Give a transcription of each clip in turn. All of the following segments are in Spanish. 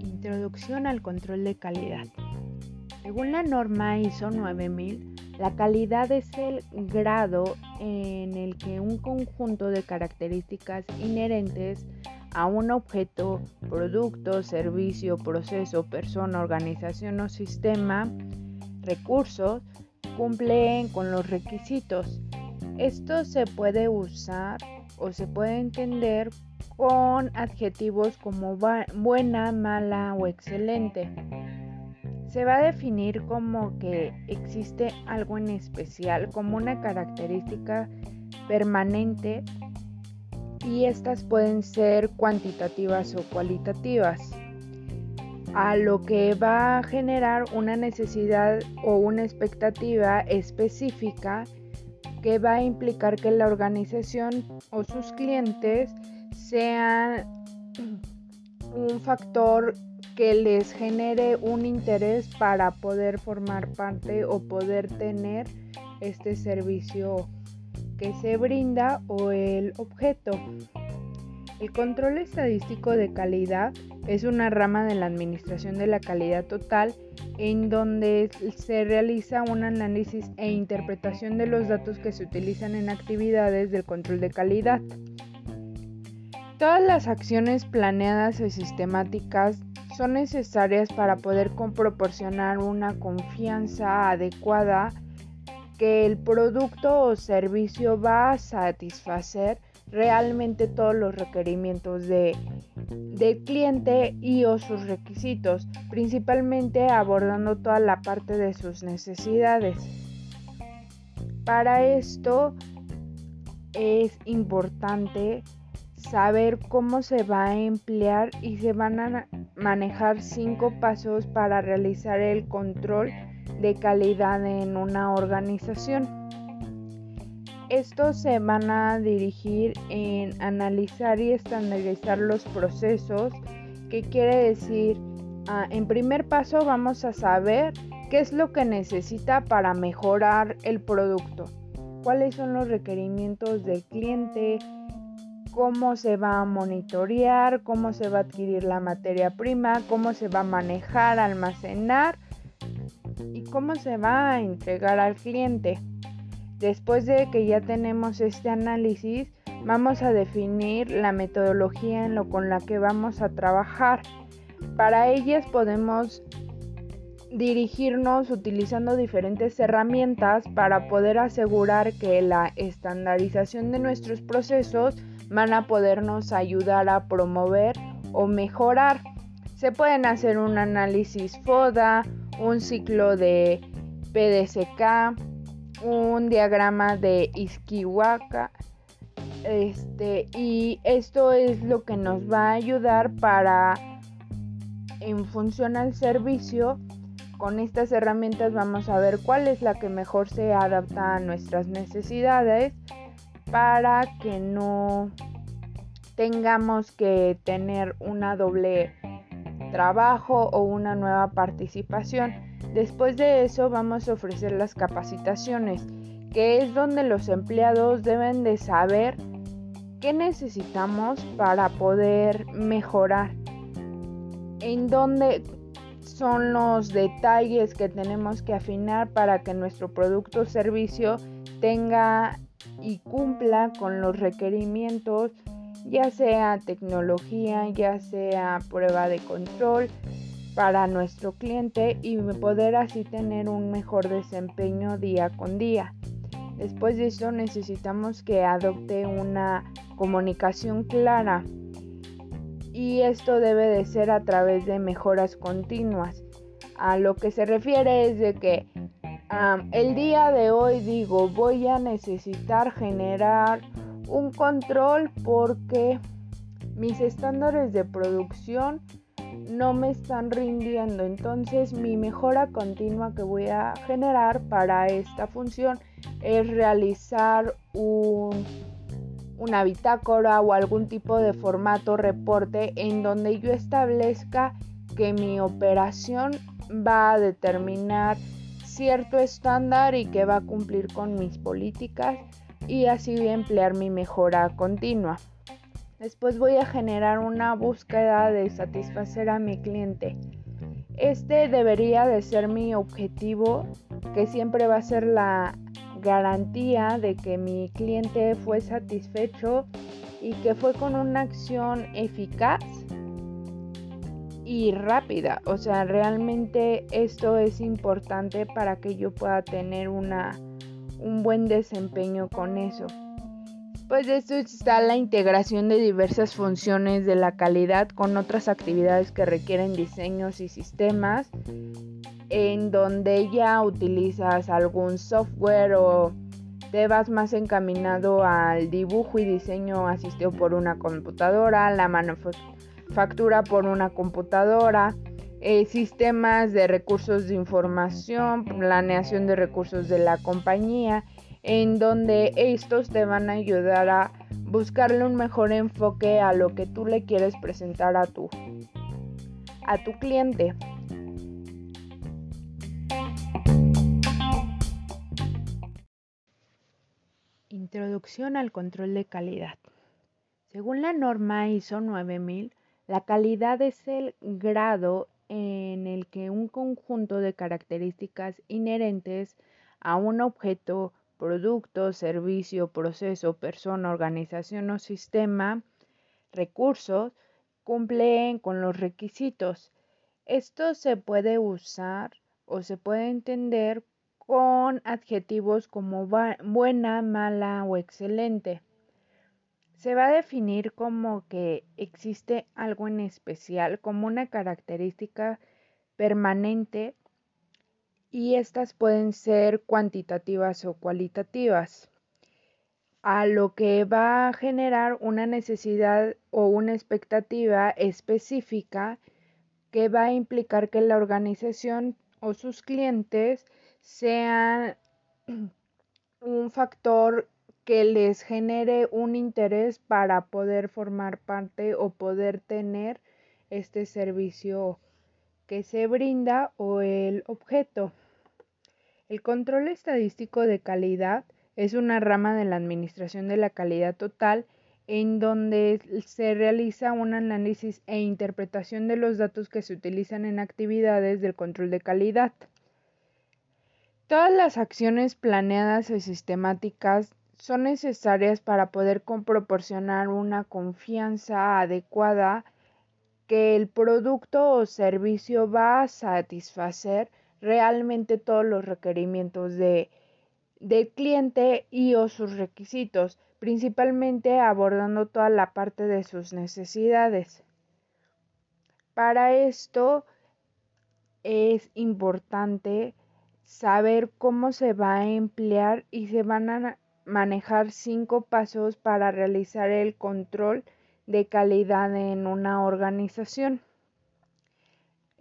Introducción al control de calidad. Según la norma ISO 9000, la calidad es el grado en el que un conjunto de características inherentes a un objeto, producto, servicio, proceso, persona, organización o sistema, recursos, cumplen con los requisitos. Esto se puede usar o se puede entender con adjetivos como buena, mala o excelente. Se va a definir como que existe algo en especial, como una característica permanente y estas pueden ser cuantitativas o cualitativas, a lo que va a generar una necesidad o una expectativa específica que va a implicar que la organización o sus clientes sean un factor que les genere un interés para poder formar parte o poder tener este servicio que se brinda o el objeto. El control estadístico de calidad es una rama de la administración de la calidad total en donde se realiza un análisis e interpretación de los datos que se utilizan en actividades del control de calidad. Todas las acciones planeadas y sistemáticas son necesarias para poder proporcionar una confianza adecuada que el producto o servicio va a satisfacer realmente todos los requerimientos de, del cliente y o sus requisitos, principalmente abordando toda la parte de sus necesidades. Para esto es importante saber cómo se va a emplear y se van a manejar cinco pasos para realizar el control de calidad en una organización. Estos se van a dirigir en analizar y estandarizar los procesos, que quiere decir, ah, en primer paso vamos a saber qué es lo que necesita para mejorar el producto, cuáles son los requerimientos del cliente, cómo se va a monitorear, cómo se va a adquirir la materia prima, cómo se va a manejar, almacenar y cómo se va a entregar al cliente. Después de que ya tenemos este análisis, vamos a definir la metodología en lo con la que vamos a trabajar. Para ellas podemos dirigirnos utilizando diferentes herramientas para poder asegurar que la estandarización de nuestros procesos van a podernos ayudar a promover o mejorar. Se pueden hacer un análisis FODA, un ciclo de PDCK, un diagrama de Iskiwaka. Este, y esto es lo que nos va a ayudar para, en función al servicio, con estas herramientas vamos a ver cuál es la que mejor se adapta a nuestras necesidades para que no tengamos que tener una doble trabajo o una nueva participación. Después de eso vamos a ofrecer las capacitaciones, que es donde los empleados deben de saber qué necesitamos para poder mejorar, en dónde son los detalles que tenemos que afinar para que nuestro producto o servicio tenga y cumpla con los requerimientos, ya sea tecnología, ya sea prueba de control, para nuestro cliente y poder así tener un mejor desempeño día con día. Después de eso necesitamos que adopte una comunicación clara y esto debe de ser a través de mejoras continuas. A lo que se refiere es de que el día de hoy digo voy a necesitar generar un control porque mis estándares de producción no me están rindiendo. Entonces mi mejora continua que voy a generar para esta función es realizar un, una bitácora o algún tipo de formato reporte en donde yo establezca que mi operación va a determinar cierto estándar y que va a cumplir con mis políticas y así emplear mi mejora continua. Después voy a generar una búsqueda de satisfacer a mi cliente. Este debería de ser mi objetivo, que siempre va a ser la garantía de que mi cliente fue satisfecho y que fue con una acción eficaz y rápida. O sea, realmente esto es importante para que yo pueda tener una, un buen desempeño con eso. Pues de esto está la integración de diversas funciones de la calidad con otras actividades que requieren diseños y sistemas en donde ya utilizas algún software o te vas más encaminado al dibujo y diseño asistido por una computadora, la manufactura por una computadora, eh, sistemas de recursos de información, planeación de recursos de la compañía en donde estos te van a ayudar a buscarle un mejor enfoque a lo que tú le quieres presentar a tu a tu cliente. Introducción al control de calidad. Según la norma ISO 9000, la calidad es el grado en el que un conjunto de características inherentes a un objeto producto, servicio, proceso, persona, organización o sistema, recursos, cumplen con los requisitos. Esto se puede usar o se puede entender con adjetivos como buena, mala o excelente. Se va a definir como que existe algo en especial, como una característica permanente y estas pueden ser cuantitativas o cualitativas, a lo que va a generar una necesidad o una expectativa específica que va a implicar que la organización o sus clientes sean un factor que les genere un interés para poder formar parte o poder tener este servicio que se brinda o el objeto. El control estadístico de calidad es una rama de la administración de la calidad total en donde se realiza un análisis e interpretación de los datos que se utilizan en actividades del control de calidad. Todas las acciones planeadas y sistemáticas son necesarias para poder proporcionar una confianza adecuada que el producto o servicio va a satisfacer realmente todos los requerimientos de, del cliente y o sus requisitos, principalmente abordando toda la parte de sus necesidades. Para esto es importante saber cómo se va a emplear y se van a manejar cinco pasos para realizar el control de calidad en una organización.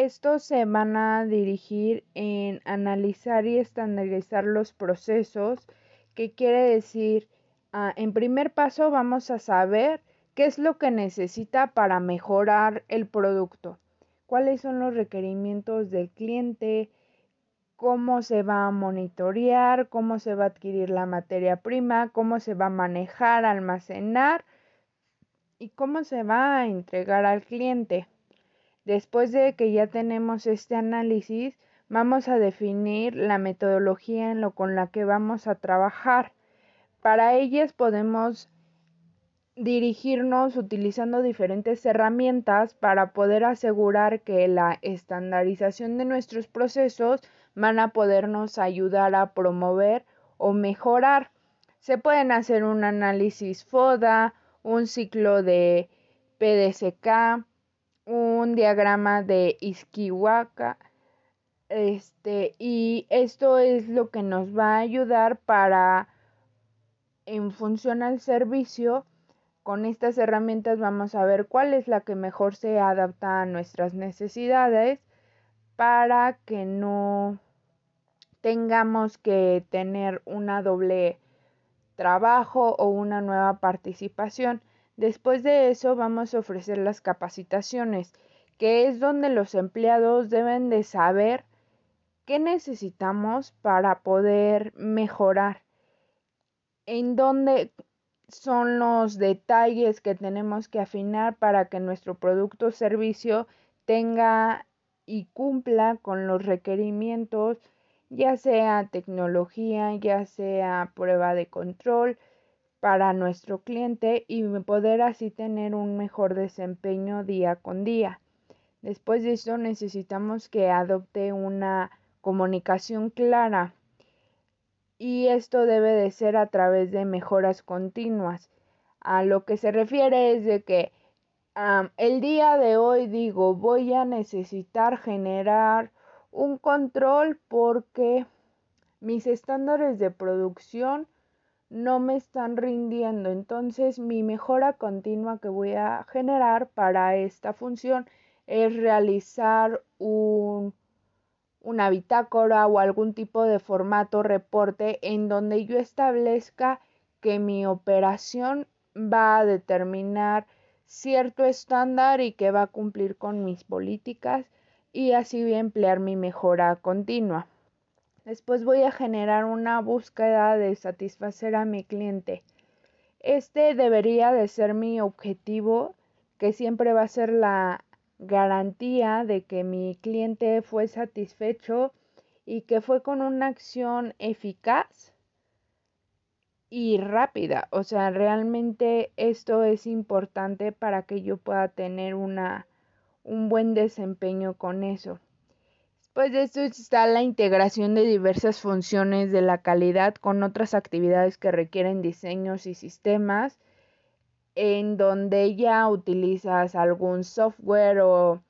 Estos se van a dirigir en analizar y estandarizar los procesos, que quiere decir, ah, en primer paso vamos a saber qué es lo que necesita para mejorar el producto, cuáles son los requerimientos del cliente, cómo se va a monitorear, cómo se va a adquirir la materia prima, cómo se va a manejar, almacenar y cómo se va a entregar al cliente. Después de que ya tenemos este análisis, vamos a definir la metodología en con la que vamos a trabajar. Para ellas podemos dirigirnos utilizando diferentes herramientas para poder asegurar que la estandarización de nuestros procesos van a podernos ayudar a promover o mejorar. Se pueden hacer un análisis FODA, un ciclo de PDCK, un diagrama de Iskiwaka. Este, y esto es lo que nos va a ayudar para, en función al servicio, con estas herramientas vamos a ver cuál es la que mejor se adapta a nuestras necesidades para que no tengamos que tener una doble trabajo o una nueva participación. Después de eso vamos a ofrecer las capacitaciones, que es donde los empleados deben de saber qué necesitamos para poder mejorar. en dónde son los detalles que tenemos que afinar para que nuestro producto o servicio tenga y cumpla con los requerimientos, ya sea tecnología, ya sea prueba de control para nuestro cliente y poder así tener un mejor desempeño día con día. Después de esto necesitamos que adopte una comunicación clara y esto debe de ser a través de mejoras continuas. A lo que se refiere es de que el día de hoy digo voy a necesitar generar un control porque mis estándares de producción no me están rindiendo. Entonces mi mejora continua que voy a generar para esta función es realizar un una bitácora o algún tipo de formato reporte en donde yo establezca que mi operación va a determinar cierto estándar y que va a cumplir con mis políticas y así voy a emplear mi mejora continua. Después voy a generar una búsqueda de satisfacer a mi cliente. Este debería de ser mi objetivo, que siempre va a ser la garantía de que mi cliente fue satisfecho y que fue con una acción eficaz y rápida. O sea, realmente esto es importante para que yo pueda tener una, un buen desempeño con eso. Después de esto está la integración de diversas funciones de la calidad con otras actividades que requieren diseños y sistemas en donde ya utilizas algún software o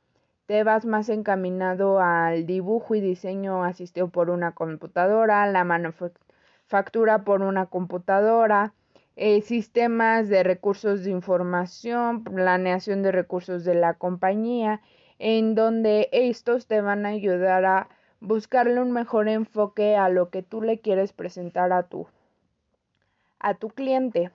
te vas más encaminado al dibujo y diseño asistido por una computadora, la manufactura por una computadora, eh, sistemas de recursos de información, planeación de recursos de la compañía, en donde estos te van a ayudar a buscarle un mejor enfoque a lo que tú le quieres presentar a tu, a tu cliente.